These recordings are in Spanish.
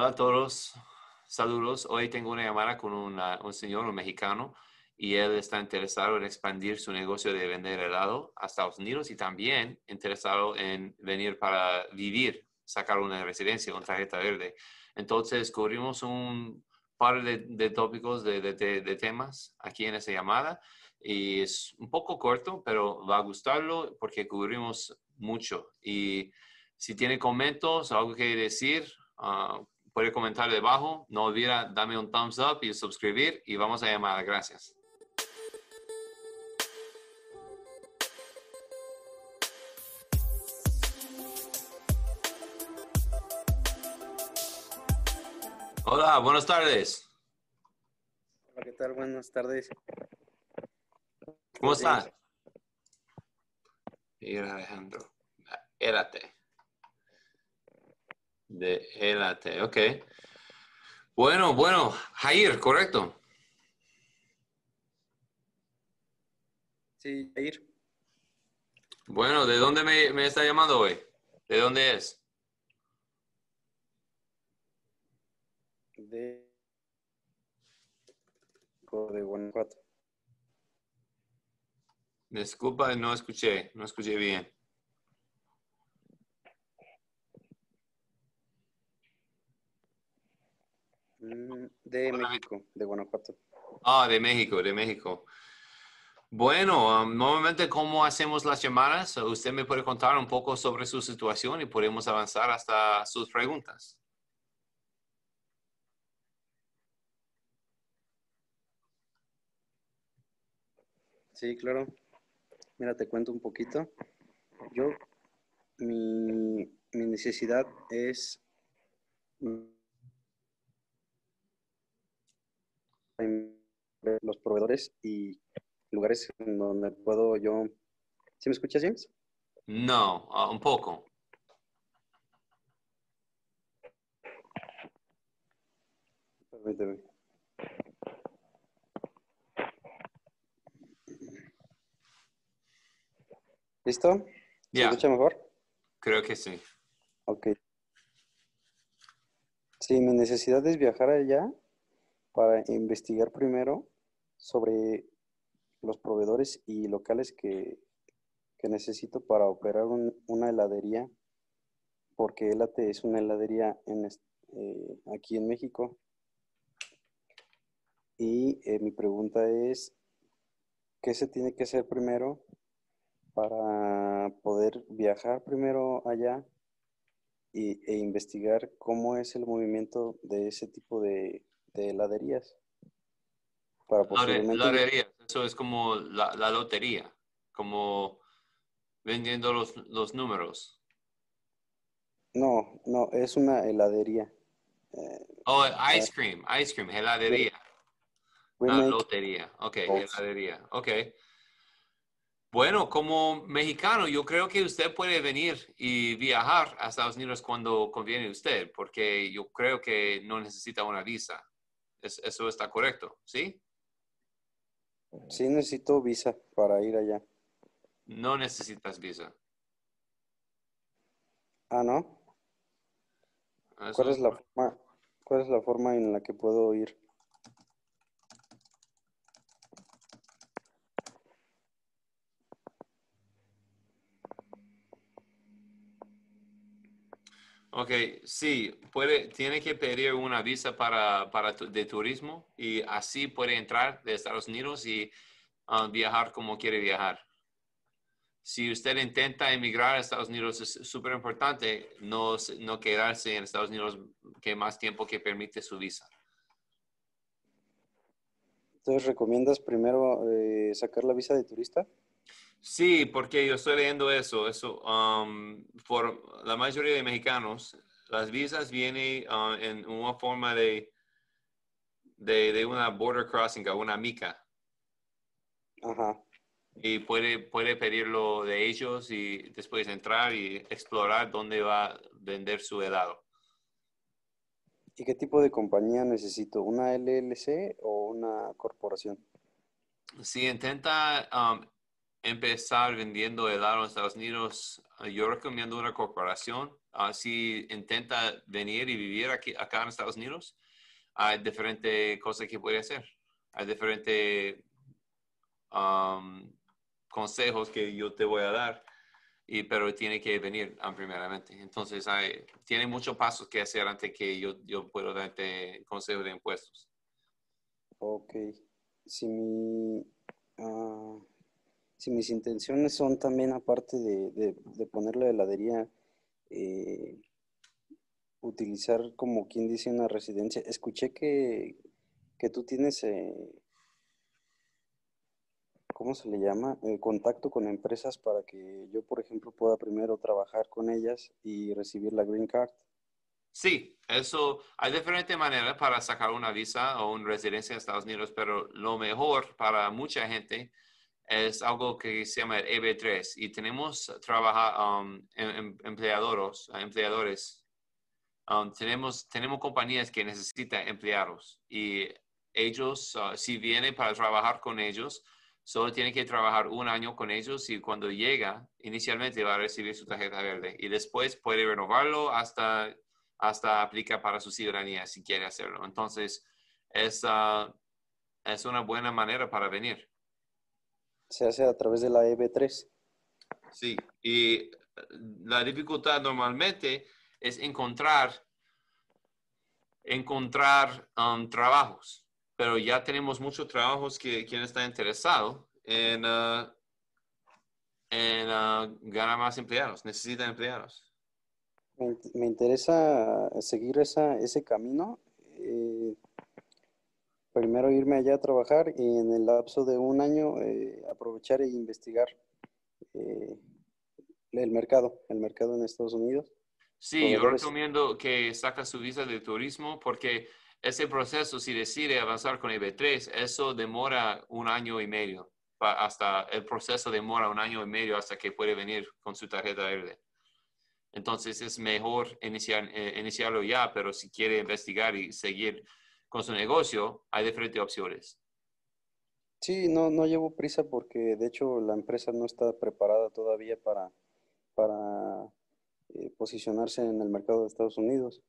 Hola a todos, saludos. Hoy tengo una llamada con una- un señor, un mexicano, y él está interesado en expandir su negocio de vender helado a Estados Unidos y también interesado en venir para vivir, sacar una residencia con tarjeta verde. Entonces, cubrimos un par de, de tópicos, de, de- de- temas aquí en esa llamada y es un poco corto, pero va a gustarlo porque cubrimos mucho. Y si tiene comentarios algo que decir, ah, puede comentar debajo. No olvida darme un thumbs up y suscribir y vamos a llamar. Gracias. Hola, buenas tardes. Hola, ¿qué tal? Buenas tardes. ¿Cómo Buenos está? días. Mira, Alejandro. Élate. De Élate, ok. Bueno, bueno. Jair, correcto. Sí, Jair. Bueno, ¿de dónde me, me está llamando hoy? ¿De dónde es? De, de Guanajuato. Disculpa, no escuché, no escuché bien. De México, de Guanajuato. Ah, de México, de México. Bueno, um, normalmente, ¿cómo hacemos las llamadas? Usted me puede contar un poco sobre su situación y podemos avanzar hasta sus preguntas. Sí, claro. Mira, te cuento un poquito. Yo, mi, mi necesidad es los proveedores y lugares en donde puedo yo... ¿Sí me escuchas, James? No, ah, un poco. Permíteme. ¿Listo? ¿Se Ya, escucha mejor? creo que sí. Ok. Sí, mi necesidad es viajar allá para investigar primero sobre los proveedores y locales que, que necesito para operar un- una heladería, porque Elate es una heladería eh, aquí en México. Y eh, mi pregunta es, ¿qué se tiene que hacer primero para poder viajar primero allá y, e investigar cómo es el movimiento de ese tipo de, de heladerías? Para. Lotería, eso es como la, la lotería, como vendiendo los, los números. No, no, es una heladería. Eh, Oh, ice cream, ice cream, heladería. make- lotería, ok, balls. heladería, ok. Bueno, como mexicano, yo creo que usted puede venir y viajar a Estados Unidos cuando conviene a usted, porque yo creo que no necesita una visa. Es- eso está correcto, ¿sí? sí necesito visa para ir allá. No necesitas visa. Ah, ¿no? Eso ¿Cuál es la forma, cuál es la forma en la que puedo ir? Ok, sí, tiene que pedir una visa para, para de turismo y así puede entrar de Estados Unidos y ah, viajar como quiere viajar. Si usted intenta emigrar a Estados Unidos, es súper importante no, no quedarse en Estados Unidos que más tiempo que permite su visa. Entonces, ¿recomiendas primero eh, sacar la visa de turista? Sí, porque yo estoy leyendo eso. Eso, um, por la mayoría de mexicanos, las visas vienen uh, en una forma de, de, de una border crossing, una mica. Ajá. Y puede, puede pedirlo de ellos y después entrar y explorar dónde va a vender su helado. ¿Y qué tipo de compañía necesito? ¿Una LLC o una corporación? Si intenta um, empezar vendiendo helado en Estados Unidos, eh, yo recomiendo una corporación. Así intenta venir y vivir aquí, acá en Estados Unidos. Hay diferentes cosas que puede hacer. Hay diferentes um, consejos que yo te voy a dar, y, pero tiene que venir um, primeramente. Entonces, hay, tiene muchos pasos que hacer antes que yo, yo puedo darte consejos de impuestos. Ok. Si mi, ah, si mis intenciones son también, aparte de, de, poner la heladería, eh, utilizar como quien dice una residencia. Escuché que, que tú tienes, eh, ¿cómo se le llama? Contacto con empresas para que yo, por ejemplo, pueda primero trabajar con ellas y recibir la green card. Sí, eso hay diferentes maneras para sacar una visa o una residencia en Estados Unidos, pero lo mejor para mucha gente es algo que se llama EB3 y tenemos trabajar um, em, em, empleadores, empleadores. Um, tenemos, tenemos compañías que necesitan empleados y ellos, uh, si vienen para trabajar con ellos, solo tienen que trabajar un año con ellos y cuando llega, inicialmente va a recibir su tarjeta verde y después puede renovarlo hasta, hasta aplicar para su ciudadanía si quiere hacerlo. Entonces, es, uh, es una buena manera para venir se hace a través de la EB3. Sí, y la dificultad normalmente es encontrar, encontrar um, trabajos, pero ya tenemos muchos trabajos que quien está interesado en, uh, en uh, ganar más empleados, necesitan empleados. Me, interesa seguir esa, ese camino. Eh, primero irme allá a trabajar y en el lapso de un año eh, aprovechar e investigar eh, el mercado, el mercado en Estados Unidos. Sí, yo recomiendo que saca su visa de turismo porque ese proceso, si decide avanzar con EB3, eso demora un año y medio. Hasta el proceso demora un año y medio hasta que puede venir con su tarjeta verde. Entonces es mejor iniciar, eh, iniciarlo ya, pero si quiere investigar y seguir con su negocio, hay diferentes opciones. Sí, no, no llevo prisa porque de hecho la empresa no está preparada todavía para, para eh, posicionarse en el mercado de Estados Unidos.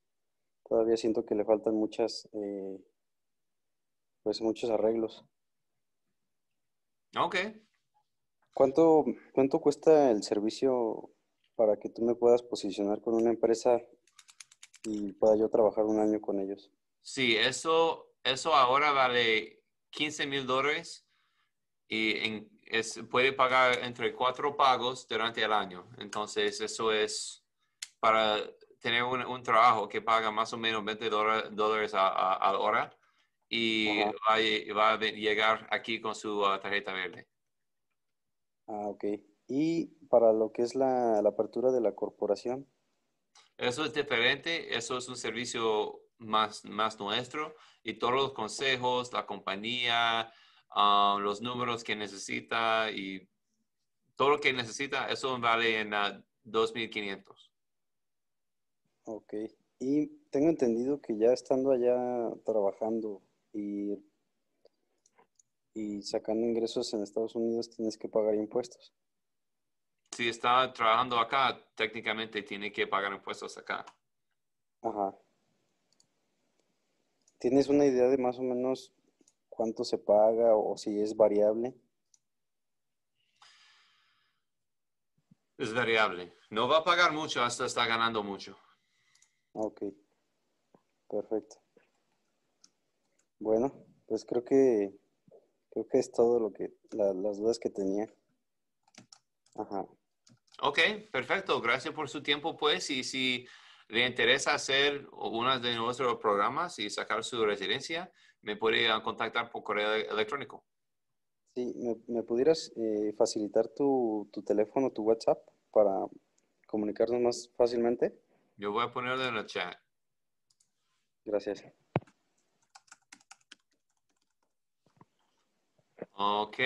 Todavía siento que le faltan muchas, eh, pues muchos arreglos. Ok. ¿Cuánto, ¿Cuánto cuesta el servicio para que tú me puedas posicionar con una empresa y pueda yo trabajar un año con ellos? Sí, eso, eso ahora vale 15 mil dólares y puede pagar entre cuatro pagos durante el año. Entonces, eso es para tener un, trabajo que paga más o menos 20 dólares a, la hora y va, a llegar aquí con su uh, tarjeta verde. Ah, ok. ¿Y para lo que es la apertura de la corporación? Eso es diferente, eso es un servicio más, más nuestro y todos los consejos, la compañía, ah, los números que necesita y todo lo que necesita, eso vale en 2.500. Ok. Y tengo entendido que ya estando allá trabajando y, y sacando ingresos en Estados Unidos, tienes que pagar impuestos. Si está trabajando acá, técnicamente tiene que pagar impuestos acá. Ajá. ¿Tienes una idea de más o menos cuánto se paga o si es variable? Es variable. No va a pagar mucho hasta está ganando mucho. Ok. Perfecto. Bueno, pues creo que creo que es todo lo que las dudas que tenía. Ajá. Ok, perfecto. Gracias por su tiempo, pues. Y si le interesa hacer uno de nuestros programas y sacar su residencia, me puede contactar por correo electrónico. Sí, ¿me, pudieras eh, facilitar tu, tu teléfono, tu WhatsApp para comunicarnos más fácilmente? Yo voy a ponerlo en el chat. Gracias. Ok.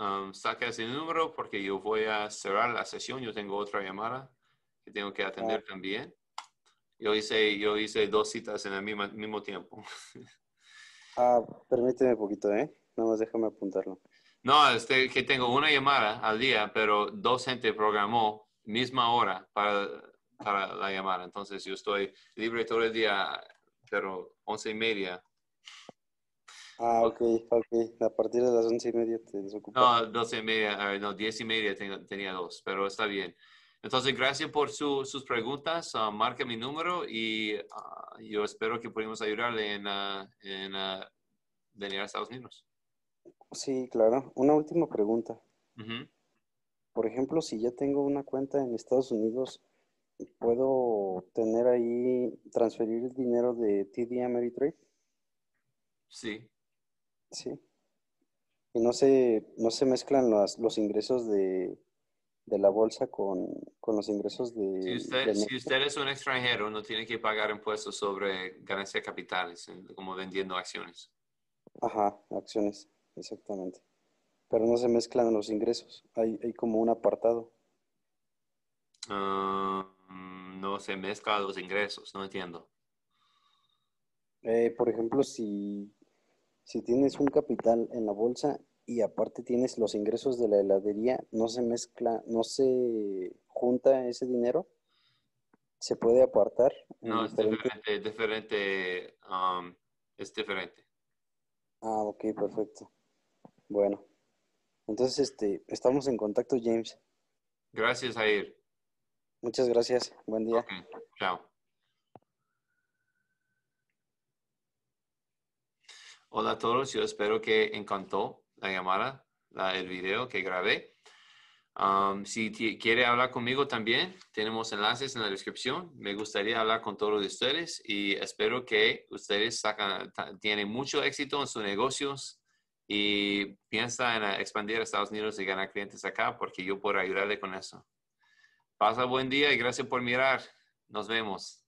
Um, saca ese número porque yo voy a cerrar la sesión. Yo tengo otra llamada tengo que atender también. Yo hice, yo hice dos citas en el mismo, mismo tiempo. Ah, permíteme un poquito, ¿eh? Nada más déjame apuntarlo. No, este, que tengo una llamada al día, pero dos gente programó misma hora para, para la llamada. Entonces yo estoy libre todo el día, pero once y media. Ah, ok, ok. A partir de las once y media te desocupas. No, doce y media, no, diez y media tenía dos, pero está bien. Entonces, gracias por sus preguntas. Uh, marca mi número y uh, yo espero que podamos ayudarle en, en venir a Estados Unidos. Sí, claro. Una última pregunta. Por ejemplo, si ya tengo una cuenta en Estados Unidos, ¿puedo tener ahí, transferir dinero de TD Ameritrade? Sí. Sí. Y no se, no se mezclan los, los ingresos de, de la bolsa con, con, los ingresos de... Si usted, si usted, es un extranjero, no tiene que pagar impuestos sobre ganancias capitales, como vendiendo acciones. Ajá, acciones, exactamente. Pero no se mezclan los ingresos, hay, hay como un apartado. Uh, no se mezclan los ingresos, no entiendo. Eh, por ejemplo, si, si tienes un capital en la bolsa y aparte tienes los ingresos de la heladería, no se mezcla, no se junta ese dinero, se puede apartar. No, es diferente, diferente um, es diferente. Ah, ok, perfecto. Bueno, entonces este, estamos en contacto, James. Gracias, Jair. Muchas gracias. Buen día. Chao. Hola a todos, yo espero que encantó la llamada, el video que grabé. Um, si quiere hablar conmigo también, tenemos enlaces en la descripción. Me gustaría hablar con todos de ustedes y espero que ustedes sacan, tienen mucho éxito en sus negocios y piensa en expandir a Estados Unidos y ganar clientes acá porque yo puedo ayudarle con eso. Pasa buen día y gracias por mirar. Nos vemos.